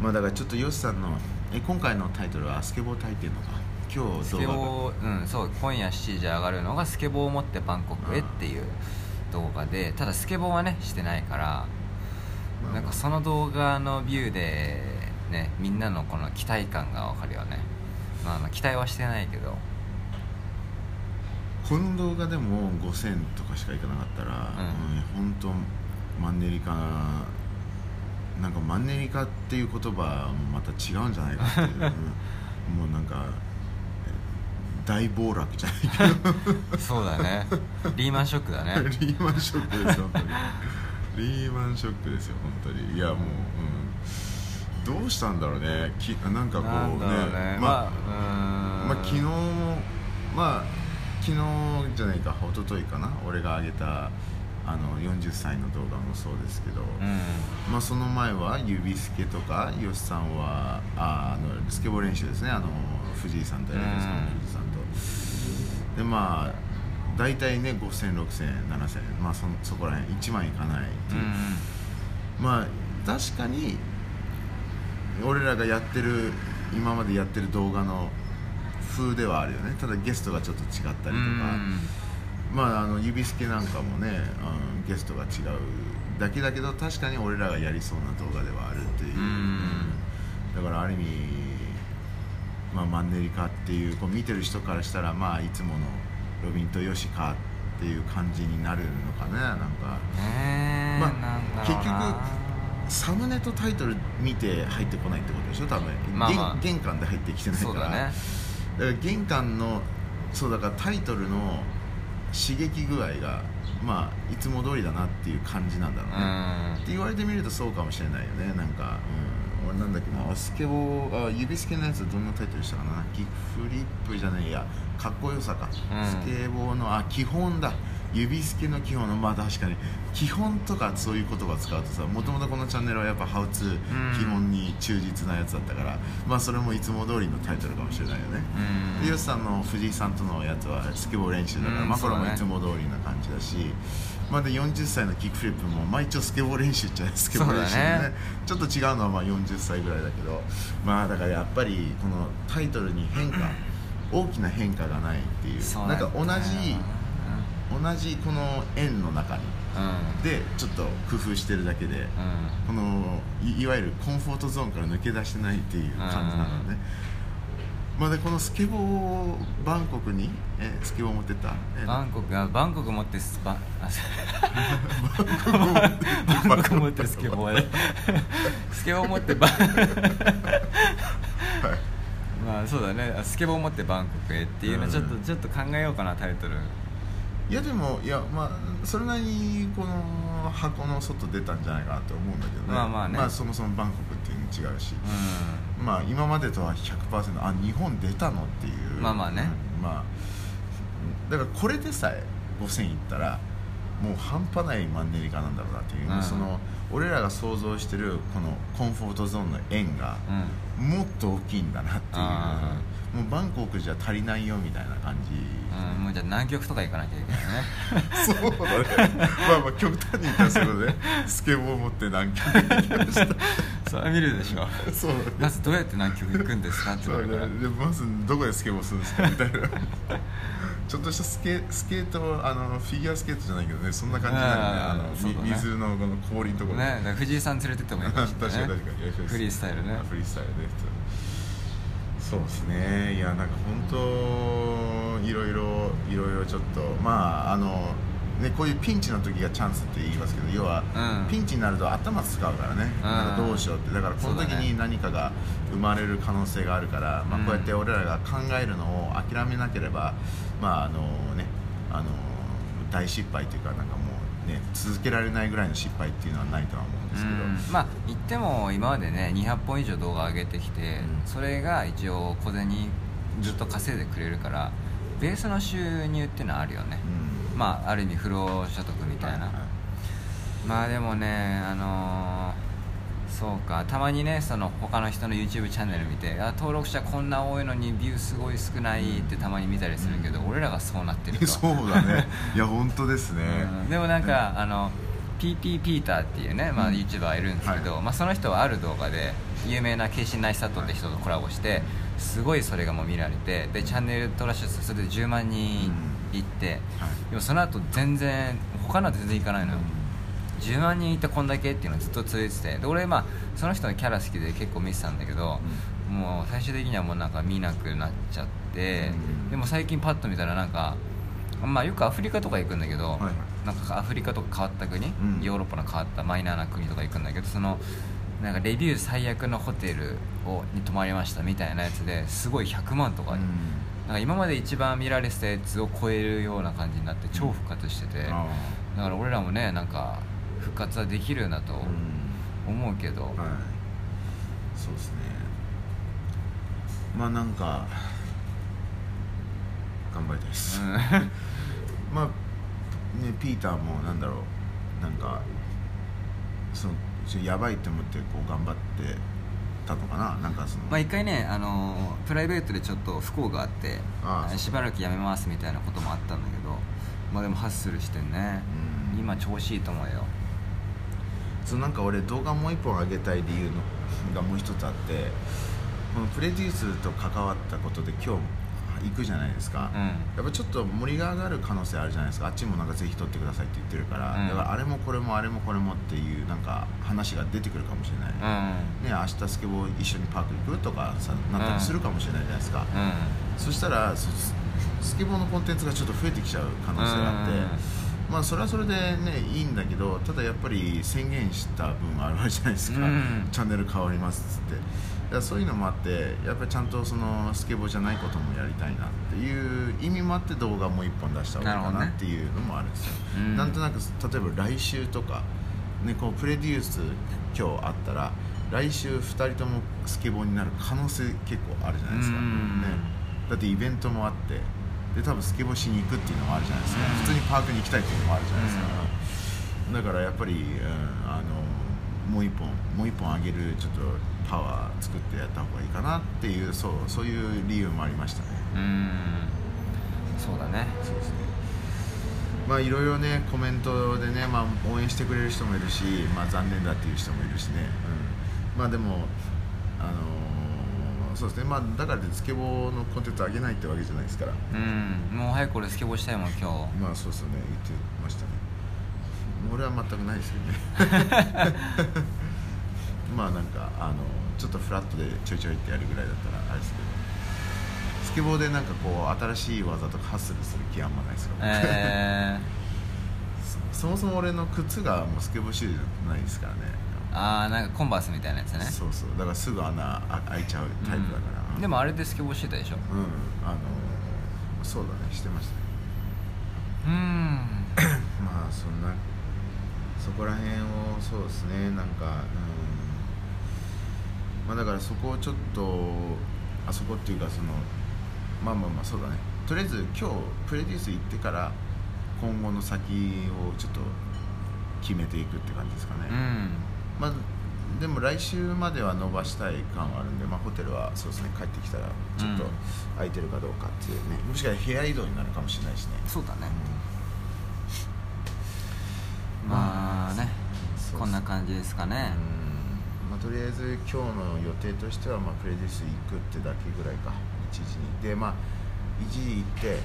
まあだからちょっとヨシさんのえ今回のタイトルは「あスケボータイっていうのか？今日スケボ動ーうんそう今夜7時上がるのがスケボーを持ってバンコクへっていう動画でただスケボーはねしてないからまあなんかその動画のビューでねみんなのこの期待感がわかるよね。まあまあ期待はしてないけど。画この動画でも5000とかしかいかなかったら、うん。うん、本当マンネリ化なんかマンネリ化っていう言葉もまた違うんじゃないかっていう、うん。もうなんかえ大暴落じゃないけど。そうだね。リーマンショックだね。リーマンショックです本当にリーマンショックですよ本当に。いやもう、うん、どうしたんだろうね。きなんかこうね。ね。まあ、まあ昨日まあ昨日じゃないか一昨日かな。俺が上げたあの40歳の動画もそうですけど、うん。まあ、その前は指スケとかヨシさんはああのスケボー練習ですね。あの藤井さんとやるん。です藤井さんと。でまあ大体ね50006000 7000まあそそこら辺1万いかないっていう、まあ確かに俺らがやってる今までやってる動画の風ではあるよね。ただゲストがちょっと違ったりとか、まああの指スケなんかもね、うん、ゲストが違う。だけだけど確かに俺らがやりそうな動画ではあるっていう、うんうん。だからある意味、まあ、マンネリ化っていうこう見てる人からしたらまあいつものロビンとヨシかっていう感じになるのかねなんか。まあ結局サムネとタイトル見て入ってこないってことでしょ多分、まあまあ。玄玄関で入ってきてないから。だね。だから玄関のそうだからタイトルの刺激具合がまあいつも通りだなっていう感じなんだろうね、って言われてみるとそうかもしれないよねなんか、うん、俺なんだっけ。なスケボーあ指スケのやつどんなタイトルでしたかな。キックフリップじゃないや。かっこよさか、ん。スケボーのあ基本だ。指スケの基本のまあ確かに。基本とかそういう言葉使うとさもともとこのチャンネルはやっぱハウツーうん。基本に忠実なやつだったから、まあそれもいつも通りのタイトルかもしれないよね、うん。でヨシさんの藤井さんとのやつはスケボー練習だから、うんまあこれもそうだね。いつも通りな感じだし、まあで40歳のキックフリップもまあ一応スケボー練習っちゃスケボー練習でねねちょっと違うのはまあ40歳ぐらいだけどまあだからやっぱりこのタイトルに変化大きな変化がないっていうそうなんか同じ同じこの円の中にうん。でちょっと工夫してるだけで、うん。このいいわゆるコンフォートゾーンから抜け出してないっていう感じなのね、まあでこのスケボーバンコクにえスケボー持ってった？えバンコク？あバンコク持ってスパあバンコク持ってスケボーで スケボー持ってバンまあそうだね。スケボー持ってバンコクへっていうのうん。ちょっとちょっと考えようかなタイトル。いやでもいやまあそれなりにこの箱の外出たんじゃないかなと思うんだけどねまあまあねそもそもバンコクっていうの違うし、うまあ今までとは100%あ日本出たのっていう。まあまあね。うんまあだからこれでさえ5000いったらもう半端ないマンネリ化なんだろうなっていう、うん。その俺らが想像してるこのコンフォートゾーンの円がんうん。もっと大きいんだなっていう。あもうバンコクじゃ足りないよみたいな感じ、うん、もうじゃあ南極とか行かなきゃいけないね。そうだね。まあまあ極端に言ったらそういうことでスケボー持って南極に行きましたそれは見るでしょ。そう。まずどうやって南極行くんですかって言われたら。ね。でまずどこでスケボーするんですかみたいな。ちょっとしたスケスケートあのフィギュアスケートじゃないけどねそんな感じになるねあーあの、そうだね。み水のこの氷のところね藤井さん連れてってもいいかもしれない、ね、確かに確かに。フリースタイルね。あフリースタイルねそうですね。いやなんか本当いろいろいろいろちょっとまああのねこういうピンチの時がチャンスって言いますけど要は、うん。ピンチになると頭使うからね、なんかどうしようって。だからこの時に何かが生まれる可能性があるから、まあ、うん。こうやって俺らが考えるのを諦めなければまああのねあの大失敗というかなんかもうね続けられないぐらいの失敗っていうのはないとは思うんですけど、うん。まあ言っても今までね200本以上動画上げてきて、うん。それが一応小銭ずっと稼いでくれるからベースの収入っていうのはあるよね、うんまあある意味不労所得みたいな、ははまあでもねあのーそうか。たまにねその他の人の YouTube チャンネル見てあ登録者こんな多いのにビューすごい少ないってたまに見たりするけど、俺らがそうなってると。そうだね。いや本当ですね、うん。でもなんか、あの PP ピーターっていうね、まあ、うん。YouTuber いるんですけど、はまあ、その人はある動画で有名なケイシン・ナイスタットって人とコラボしてすごいそれがもう見られてでチャンネルトラッシュそれで10万人行って、はい。でもその後全然他のは全然行かないのよ、10万人いったこんだけっていうのをずっと続いててで俺まあその人のキャラ好きで結構見てたんだけど、もう最終的にはもうなんか見なくなっちゃって、うん。でも最近パッと見たらなんかまあよくアフリカとか行くんだけど、はいはい。なんかアフリカとか変わった国、ん。ヨーロッパの変わったマイナーな国とか行くんだけどそのなんかレビュー最悪のホテルをに泊まりましたみたいなやつですごい100万とか、うんなんか今まで一番見られてたやつを超えるような感じになって超復活してて、あだから俺らもねなんか復活はできるなと思うけど、はい。そうですね。まあなんか頑張りたいです、うん。まあねピーターもなんだろう。なんかそのやばいって思ってこう頑張ってたのかな？なんかそのまあ一回ね、あのープライベートでちょっと不幸があってああしばらくやめますみたいなこともあったんだけどまあでもハッスルしてね、うん。今調子いいと思うよ。そのなんか俺動画もう一本上げたい理由のがもう一つあってこのプレデュースと関わったことで今日行くじゃないですか、うん。やっぱちょっと盛りが上がる可能性あるじゃないですか。あっちもなんかぜひ撮ってくださいって言ってるから、うん。だからあれもこれもあれもこれもっていうなんか話が出てくるかもしれない、うん。ね明日スケボー一緒にパーク行くとかさなったりするかもしれないじゃないですか、うそしたらそススケボーのコンテンツがちょっと増えてきちゃう可能性があって、うん。まあそれはそれでねいいんだけどただやっぱり宣言した分があるわけじゃないですか、うん。チャンネル変わりますっつってだそういうのもあってやっぱりちゃんとそのスケボーじゃないこともやりたいなっていう意味もあって動画も一本出した方がいいかなっていうのもあるんですよ、うん。なんとなく例えば来週とか、ね、こうプレデュース今日あったら来週2人ともスケボーになる可能性結構あるじゃないですか、うん。ね、だってイベントもあってで多分スケボーしに行くっていうのもあるじゃないですか、うん。普通にパークに行きたいっていうのもあるじゃないですか、だからやっぱり、うんあのもう一本もう一本上げるちょっとパワー作ってやった方がいいかなっていうそうそういう理由もありましたね。うん。そうだね。そうですねまあいろいろねコメントでね、まあ、応援してくれる人もいるし、まあ、残念だっていう人もいるしね、うん、まあでもあのーそうですね。まあだからスケボーのコンテンツ上げないってわけじゃないですから。うん。もう早く俺スケボーしたいもん今日。まあそうですよね。言ってましたね。俺は全くないですけどね。まあなんかあのちょっとフラットでちょいちょいってやるぐらいだったらあれですけど。スケボーでなんかこう新しい技とかハッスルする気あんまないですから、え そもそも俺の靴がもうスケボーシューズじゃないですからね。ー、ああなんかコンバースみたいなやつね。そうそう。だからすぐ穴あ開いちゃうタイプだから、うん。でもあれでスケボーしてたでしょ？うん。あのそうだねしてましたね。うん。まあそんなそこら辺をそうですね。なんかうんまあだからそこをちょっとあそこっていうかそのまあまあまあそうだね。とりあえず今日プレデュース行ってから今後の先をちょっと決めていくって感じですかね、うん。まあでも来週までは伸ばしたい感はあるんで、まあ、ホテルはそうですね帰ってきたらちょっとうん。空いてるかどうかっていうね、もしかしたら部屋移動になるかもしれないしね。そうだね。うん。まあねこんな感じですかね。うん。まあ、とりあえず今日の予定としては、まあ、プレデュース行くってだけぐらいか。1時に。でまあ1時行って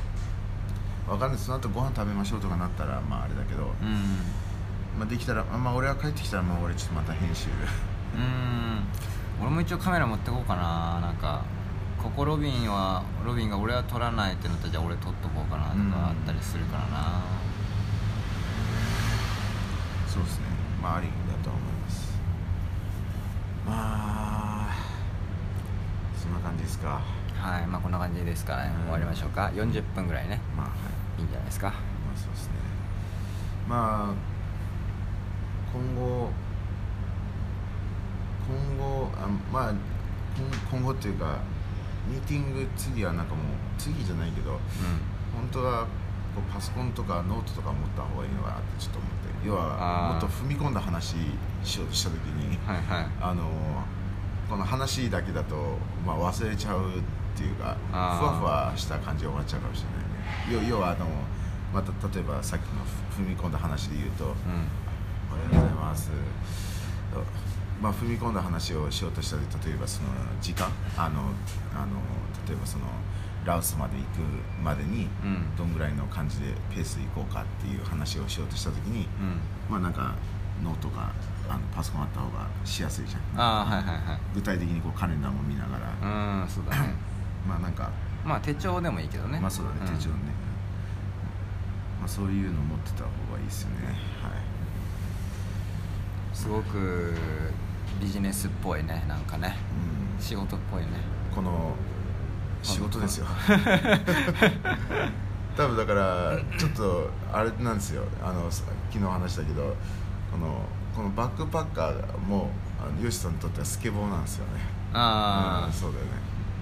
わかんない。その後ご飯食べましょうとかなったらまああれだけど、うん。まあ、できたらあまあ俺が帰ってきたらもう俺ちょっとまた編集。うん。俺も一応カメラ持ってこうかな。なんかここロビンはロビンが俺は撮らないってなったらじゃあ俺撮っとこうかなとうん。かあったりするからな。そうですね。まあありだとは思いますまあそんな感じですか？はいまあこんな感じですからね。うん終わりましょうか。40分ぐらいね。まあはい。いいんじゃないですか？まあそうですね。まあ今後今後あまあ今今後っていうかミーティング次はなんかもう次じゃないけどう本当はこうパソコンとかノートとか持った方がいいのかなってちょっと思って。要はもっと踏み込んだ話しようとした時にんはいはい。あのこの話だけだと、まあ、忘れちゃうっていうかふわふわした感じで終わっちゃうかもしれないね。要要はあのまた例えばさっきの踏み込んだ話で言うとうん「おはようございます」まあ、踏み込んだ話をしようとしたら例えばその時間あのあの例えばそのラオスまで行くまでにうん。どんぐらいの感じでペースで行こうかっていう話をしようとした時に、うん。まあなんかノートがあのパソコンあった方がしやすいじゃん。ああはいはいはい。具体的にこうカレンダーも見ながら、うんそうだね。まあなんか。まあ手帳でもいいけどね。まあそうだね。ん。手帳ね、まあ、そういうの持ってた方がいいですよね。はい。すごくビジネスっぽいねなんかね。うん。仕事っぽいね。この仕事ですよ。多分だからちょっとあれなんですよ。あのさ昨日話したけどこのこのバックパッカーもあのヨシさんにとってはスケボーなんですよね。あうんそうだよね。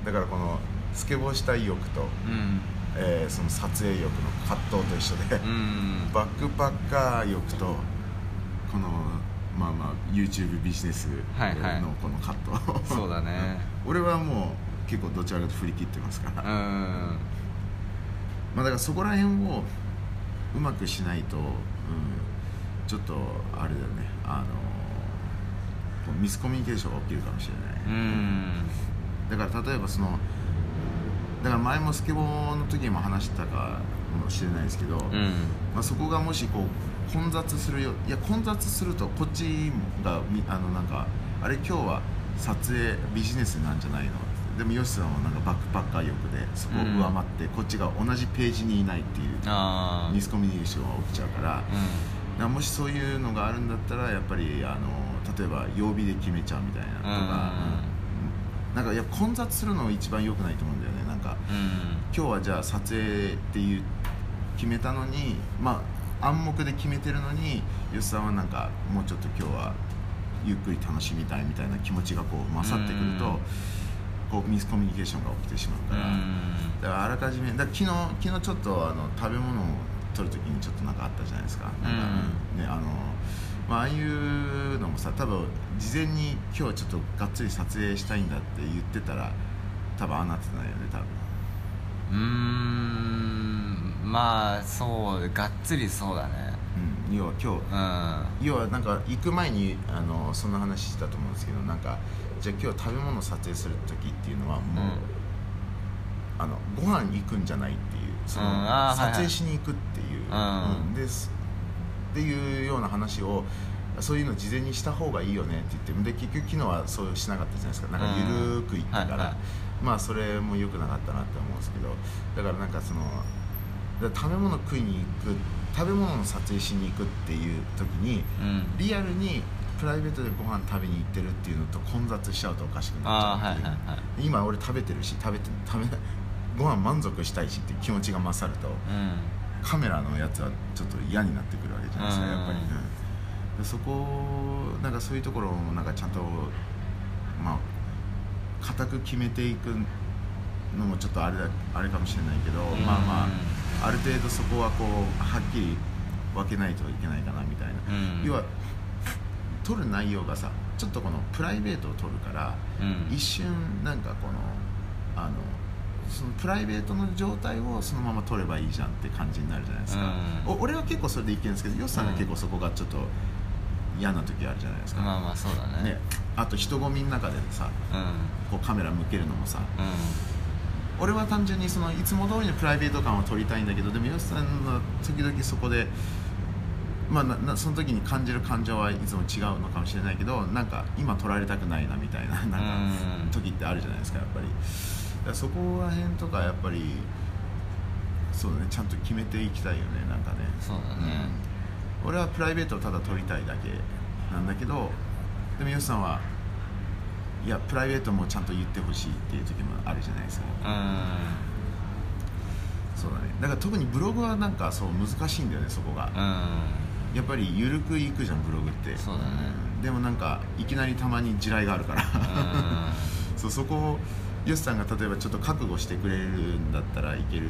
だからこのスケボーしたい欲と、あうん。えーその撮影欲の葛藤と一緒で、うん。バックパッカー欲とこのまあまあ YouTube ビジネスのはいはい。この葛藤、そうだね。俺はもう結構どちらかと振り切ってますから、うん。まあだからそこら辺をうまくしないと、うん、ちょっとあれだよね。あのミスコミュニケーションが起きるかもしれない、うん。だから例えばそのだから前もスケボーの時にも話したかもしれないですけど、うん。まあ、そこがもしこう混雑するよいや混雑するとこっちがみあのなんかあれ今日は撮影ビジネスなんじゃないの？でもヨシさんはなんかバックパッカー欲でそこを上回って、こっちが同じページにいないっていうミスコミュニケーションが起きちゃうから,、だからもしそういうのがあるんだったらやっぱりあの例えば曜日で決めちゃうみたいなとか、うんうんなんかいや混雑するのが一番良くないと思うんだよね。なんかうん。今日はじゃあ撮影っていう決めたのにまあ暗黙で決めてるのに吉さんはなんかもうちょっと今日はゆっくり楽しみたいみたいな気持ちがこう勝ってくると、うんこうミスコミュニケーションが起きてしまうから、だからあらかじめだ昨日昨日ちょっとあの食べ物を取るときにちょっとなんかあったじゃないですか,、なんかねあのまあ、ああいうのもさ多分事前に今日はちょっとがっつり撮影したいんだって言ってたら多分ああなってないよね多分。うーん。まあそうがっつりそうだね。うん、要は今日うん。要はなんか行く前にあのそんな話してたと思うんですけどなんかじゃあ今日食べ物撮影する時っていうのはもう、あのご飯行くんじゃないっていうその、撮影しに行くっていう、うん。うんですっていうような話をそういうの事前にした方がいいよねって言ってで結局昨日はそうしなかったじゃないですか。なんかゆるーく行ったから、うんはいはい。まあそれも良くなかったなって思うんですけど。だからなんかその食べ物食いに行く食べ物の撮影しに行くっていう時にうん。リアルにプライベートでご飯食べに行ってるっていうのと混雑しちゃうとおかしくなっちゃうっはいはい今俺食べてるし食べて食べご飯満足したいしって気持ちが勝るとうん。カメラのやつはちょっと嫌になってくるわけじゃないですか、うん。やっぱりね。でそこなんかそういうところもなんかちゃんとまあ固く決めていくのもちょっとあれだあれかもしれないけど、ん。まあまあある程度そこはこうはっきり分けないといけないかなみたいな、うん。要は撮る内容がさちょっとこのプライベートを撮るから、うん。一瞬なんかこのあのそのプライベートの状態をそのまま撮ればいいじゃんって感じになるじゃないですか、うん。お俺は結構それでいけるんですけどヨスさんが結構そこがちょっと嫌な時あるじゃないですか、まあまあそうだね。ね。あと人混みの中でさうん。こうカメラ向けるのもさ。う俺は単純にそのいつも通りのプライベート感を撮りたいんだけどでもヨスさんの時々そこでまあななその時に感じる感情はいつも違うのかもしれないけどなんか今撮られたくないなみたいななんかうん。時ってあるじゃないですかやっぱりらそこら辺とかやっぱりそうだねちゃんと決めていきたいよねなんかね。そうだね。うん。俺はプライベートをただ撮りたいだけなんだけどでもヨスさんはいやプライベートもちゃんと言ってほしいっていう時もあるじゃないですか。うん。そうだね。だから特にブログはなんかそう難しいんだよねそこが、うん。やっぱり緩くいくじゃんブログって。そうだね。んでもなんかいきなりたまに地雷があるから。そうそこをヨシさんが例えばちょっと覚悟してくれるんだったらいける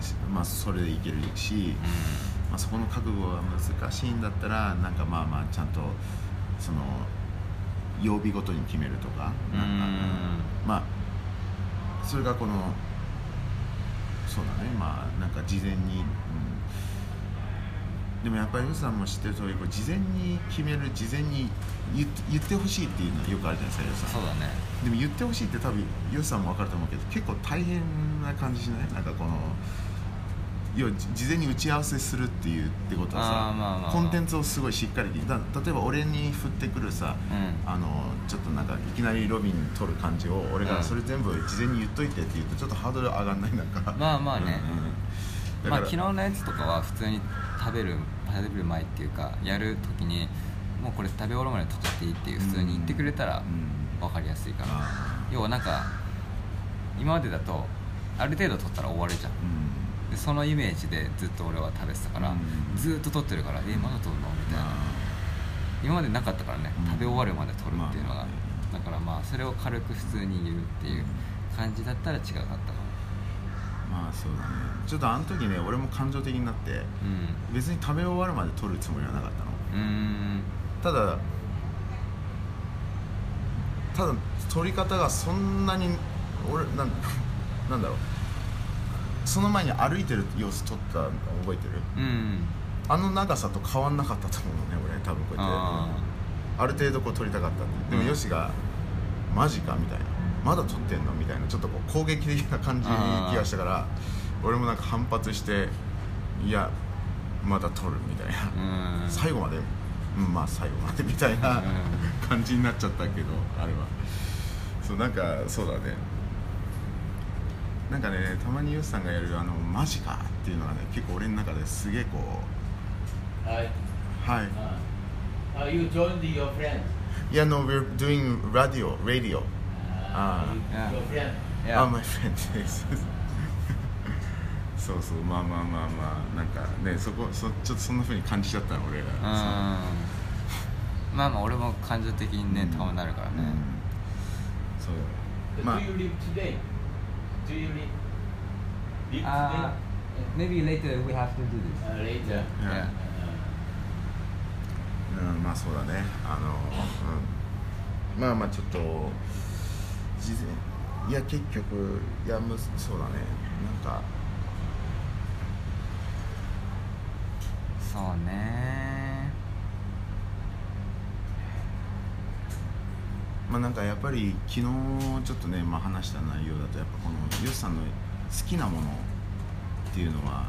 しまあそれでいけるし、まあ、そこの覚悟が難しいんだったらなんかまあまあちゃんとその曜日ごとに決めるとかなんか、うん。まあそれがこのそうだねまあなんか事前に、うん。でもやっぱりユウさんも知ってる通りこり事前に決める事前に言ってほしいっていうのはよくあるじゃないですかユウさん。そうだねでも言ってほしいって多分ユウさんも分かると思うけど結構大変な感じしない？なんかこの要はじ事前に打ち合わせするっていうってことはさ、まあまあまあ。コンテンツをすごいしっかりだ例えば俺に振ってくるさ、うん。あのちょっとなんかいきなりロビン取る感じを俺うん。がそれ全部事前に言っといてって言うとちょっとハードル上がんないなんか。まあまあね。うんまあ昨日のやつとかは普通に食べる食べる前っていうかやる時にもうこれ食べ終わるまで取っていいっていう普通に言ってくれたらうん分かりやすいかなあ要はなんか今までだとある程度取ったら終わるじゃん。ーうん。でそのイメージでずっと俺は食べてたから、うん。ずっと取ってるからえまだ取るの？みたいな、今までなかったからね、うん。食べ終わるまで取るっていうのが、だからまあそれを軽く普通に言うっていう感じだったら違かったかも。まあそうだね。ちょっとあの時ね俺も感情的になってう別に食べ終わるまで取るつもりはなかったの。んうーん。ただただ取り方がそんなに俺なん なんだろう。その前に歩いてる様子撮ったの覚えてる？うん。あの長さと変わんなかったと思うのね俺多分こうやって。あある程度こう撮りたかったんででもうんヨシが「マジか?」みたいな「まだ撮ってんの?」みたいな。ちょっとこう攻撃的な感じに気がしたから俺もなんか反発して「いやまだ撮る」みたいな、うん。最後までうんまあ最後までみたいなうん感じになっちゃったけどあれはそうなんかそうだねなんかねたまにヨシさんがやるあの「マジか?」っていうのがね結構俺の中ですげえこ.うはい Uh, uh, you joined your friend? いや no we're doing radio radio Uh, Ah. Yeah. Your friend. いやあ my friend そうそうまあまあまあまあなんかねそこそちょっとそんなふうに感じちゃったの俺うんがまあまあ俺も感情的にねうんたまなるからね、そう Uh, まあ Do you live today? Do you live, live Uh, maybe later we have to do this today? Uh, later. Yeah. Uh, うんまあそうだねあの、うん、まあまあちょっと事前いや結局いやむそうだねなんかそうねまあなんかやっぱり昨日ちょっとね、まあ、話した内容だとやっぱこのヨシさんの好きなものっていうのは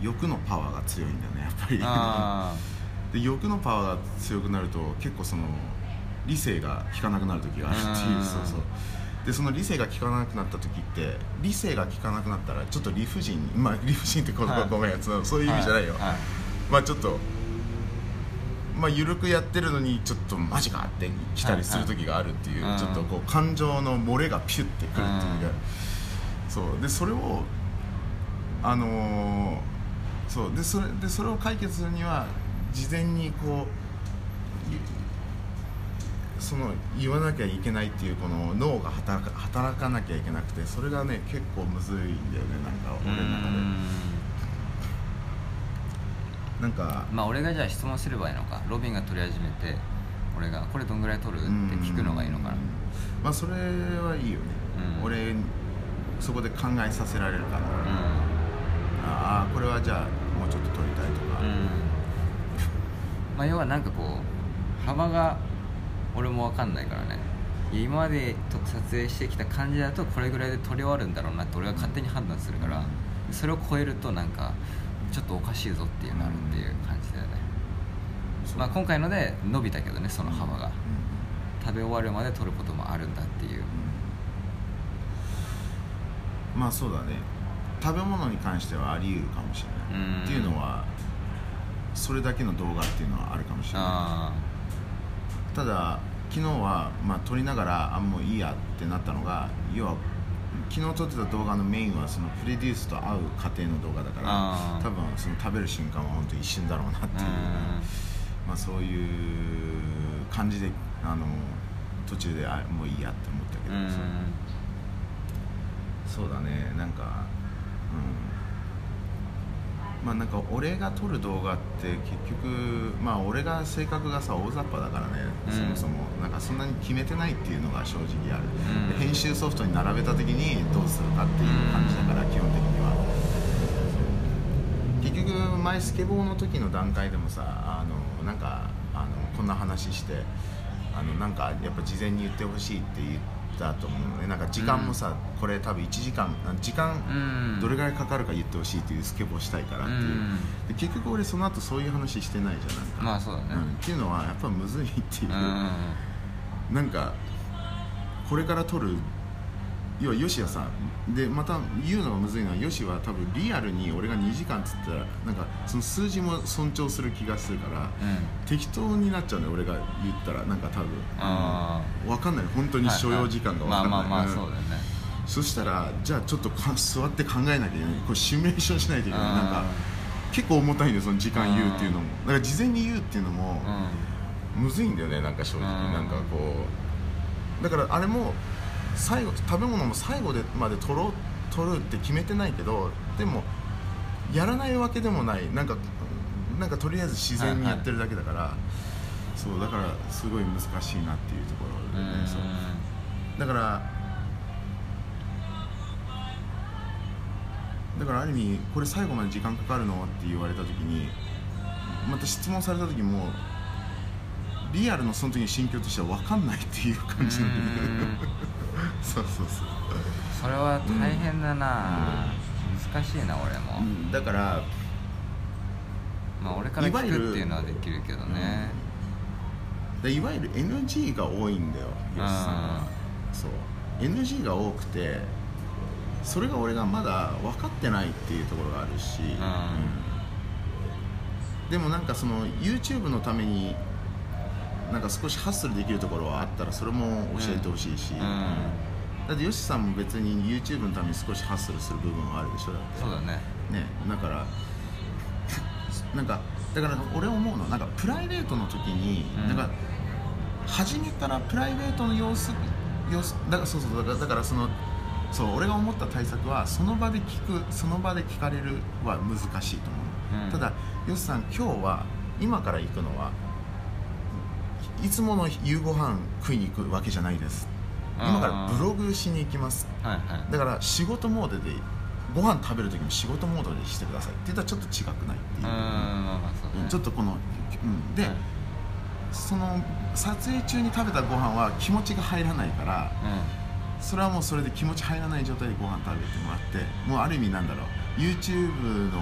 欲のパワーが強いんだよねやっぱり。あ で欲のパワーが強くなると結構その理性が効かなくなる時があるっていううん。そうそう。でその理性が効かなくなった時って理性が効かなくなったらちょっと理不尽まあ理不尽って言葉はいごめんそのそういう意味じゃないよ、はい。はい。まあちょっとまあ緩くやってるのにちょっとマジかって来たりする時があるっていう、はいはい。ちょっとこう感情の漏れがピュッてくるっていうか、うんそう。でそれをあのーそう。でそれでそれを解決するには事前にこういその言わなきゃいけないっていうこの脳が働か働かなきゃいけなくてそれがね結構むずいんだよねなんか俺の中でなんかまあ俺がじゃあ質問すればいいのか。ロビンが取り始めて俺が「これどんぐらい取る?」って聞くのがいいのかな。うん。まあそれはいいよね、うん。俺そこで考えさせられるから、うああこれはじゃあもうちょっと取りたいとか、ん、うん、まあ要はなんかこう幅が俺も分かんないからね。今までと撮影してきた感じだとこれぐらいで撮り終わるんだろうなって俺が勝手に判断するから。それを超えるとなんかちょっとおかしいぞっていうなるっていう感じだよね、まあ、今回ので伸びたけどねその幅が。食べ終わるまで撮ることもあるんだっていう。うん。まあそうだね。食べ物に関してはあり得るかもしれない、うん。っていうのはそれだけの動画っていうのはあるかもしれない。あ。ただ昨日は、まあ、撮りながらあもういいやってなったのが要は昨日撮ってた動画のメインはそのプロデュースと会う過程の動画だから多分その食べる瞬間は本当一瞬だろうなっていう、うんまあ、そういう感じであの途中であもういいやって思ったけど、うん。そうだねなんかうんまあなんか俺が撮る動画って結局まあ俺が性格がさ大雑把だからね、うん。そもそもなんかそんなに決めてないっていうのが正直ある、うん。で編集ソフトに並べた時にどうするかっていう感じだから基本的には。結結局前スケボーの時の段階でもさあのなんかあのこんな話してあのなんかやっぱ事前に言ってほしいって言ったと思うのねなんか時間もさ、これ多分1時間あ時間うん。どれぐらいかかるか言ってほしいっていうスケボーしたいからっていう、うん。で結局俺その後そういう話してないじゃんなんか。まあそうだね。ん。っていうのはやっぱむずいっていう、うん。なんかこれから撮る要はヨシはさでまた言うのがむずいのはヨシは多分リアルに俺が2時間っつったらなんかその数字も尊重する気がするから、うん。適当になっちゃうね俺が言ったら。なんか多分。あ分かんない。本当に所要時間が分かんない、まあまあまあん。そうだよね。そしたらじゃあちょっとか座って考えなきゃいけない。これシミュレーションしないといけない。なんか結構重たいんだよその時間言うっていうのも。だから事前に言うっていうのもむずいんだよねなんか正直。うん。なんかこう。だからあれも最後食べ物も最後でまで取ろう取るって決めてないけどでもやらないわけでもない。なんかなんかとりあえず自然にやってるだけだから、そうだからすごい難しいなっていうところうん。でねそう。だからだからある意味これ最後まで時間かかるのって言われた時にまた質問された時もリアルのその時の心境としては分かんないっていう感じなんだよねそうそうそう。それは大変だな。難しいな俺も。うんだからまあ俺から聞くっていうのはできるけどね。でいわゆる NG が多いんだよヨシさんは。そう。NG が多くてそれが俺がまだ分かってないっていうところがあるし、うん。でもなんかその YouTube のためになんか少しハッスルできるところはあったらそれも教えてほしいし、うん。だってヨシさんも別に YouTube のために少しハッスルする部分はあるでしょ。だって。そうだね。ねだからなんかだから俺思うのなんかプライベートの時に、うん。なんか初めからプライベートの様子様子だからそうそうだからだからそのそう俺が思った対策はその場で聞くその場で聞かれるは難しいと思う、うん。ただヨシさん今日は今から行くのはいつもの夕ご飯食いに行くわけじゃないです。今からブログしに行きます。はいはい。だから仕事モードでご飯食べる時も仕事モードでしてくださいって言ったらちょっと違くないっていう。ねうんちょっとこの、うん、で、はい。その撮影中に食べたご飯は気持ちが入らないからそれはもうそれで気持ち入らない状態でご飯食べてもらってもうある意味なんだろう。YouTube の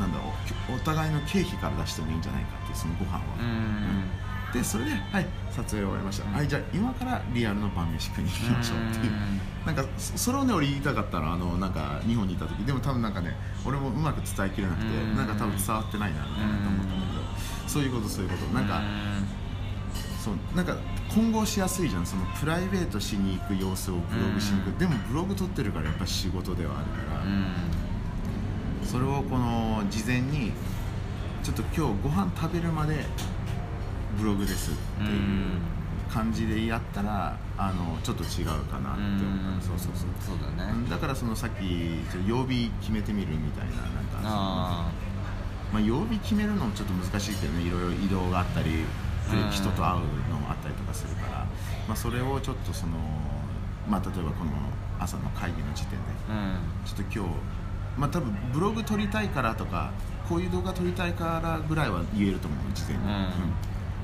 なんだろうお互いの経費から出してもいいんじゃないかっていうそのご飯は、うん。うんでそれではい。撮影終わりました、はいじゃあ今からリアルの晩飯食いに行きましょうっていう。うん。なんかそそれをね俺言いたかったのあのなんか日本にいた時でも多分なんかね俺もうまく伝えきれなくてうん。なんか多分伝わってないなみたいなと思ったんだけどそういうことそういうこと。なんかそうなんか混合しやすいじゃん。そのプライベートしに行く様子をブログしに行うん。くでもブログ撮ってるからやっぱ仕事ではあるから、うん。それをこの事前にちょっと今日ご飯食べるまでブログですっていう感じでやったらあのちょっと違うかなって思ったそうそうそう。そうだね。だからそのさっき曜日決めてみるみたいななんかあまあ、曜日決めるのもちょっと難しいけどねいろいろ移動があったり人と会うのもあったりとかするから、まあ、それをちょっとその、まあ、例えばこの朝の会議の時点でちょっと今日まあ多分ブログ撮りたいからとかこういう動画撮りたいからぐらいは言えると思う事前に、うん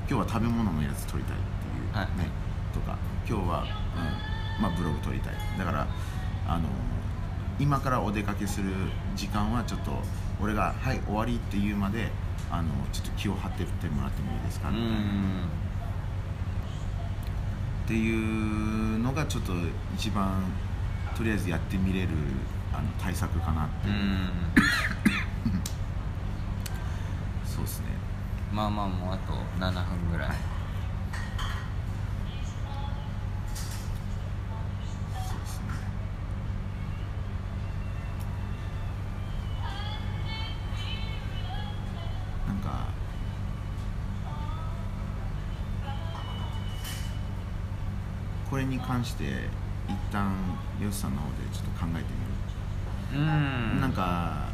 今日は食べ物のやつ撮りたいっていう、はい。ねとか今日は、うんまあ、ブログ撮りたい。だからあの今からお出かけする時間はちょっと俺が「はい終わり」って言うまであのちょっと気を張ってってもらってもいいですか、うみたいなっんていうのがちょっと一番とりあえずやってみれるあの対策かなってういうんそうですねまあまあもうあと7分ぐらい。そうですね。なんかこれに関して一旦ヨシさんの方でちょっと考えてみる。うん。なんか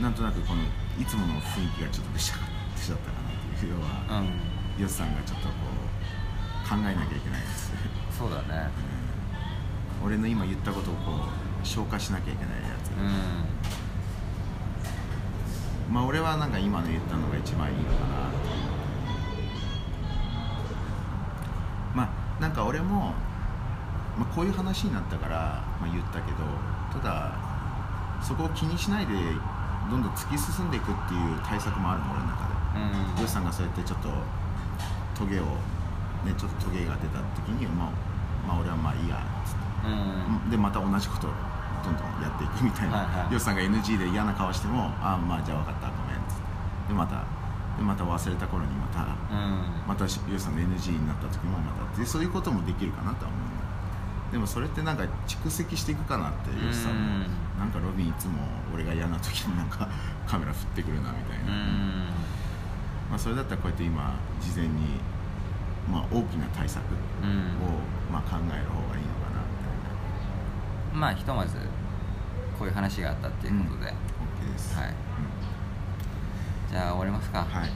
なんとなくこのいつもの雰囲気がちょっと出ちゃ出ちゃったかなっていう要は、うん。ヨシさんがちょっとこう考えなきゃいけないです。そうだね。俺の今言ったことをこう消化しなきゃいけないやつ、うん。まあ俺はなんか今の言ったのが一番いいのかなって。まあなんか俺も、まあ、こういう話になったから、まあ、言ったけどただそこを気にしないでどんどん突き進んでいくっていう対策もあるの俺の中で。うん。さんがそうやってちょっとトゲをねちょっとトゲが出た時にまあ、まあ、俺はまあいいやっつって。うん。でまた同じことをどんどんやっていくみたいな、はいはい。ヨシさんが NG で嫌な顔してもあまあじゃあ分かったごめんっつって。でまたでまた忘れた頃にまたうん。またヨシさんが NG になった時もまたでそういうこともできるかなとは思うでもそれってなんか蓄積していくかなってヨシさんもうん。なんかロビンいつも俺が嫌な時になんかカメラ振ってくるなみたいな、うん。まあ、それだったらこうやって今事前に、まあ、大きな対策を、うん。まあ、考える方がいいのかなみたいな。まあひとまずこういう話があったっていうことで、OK です。はい。うん。じゃあ終わりますか、はい。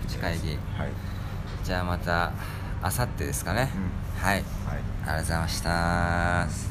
プチ会議。はい。じゃあまたあさってですかね、うはい。はいありがとうございました。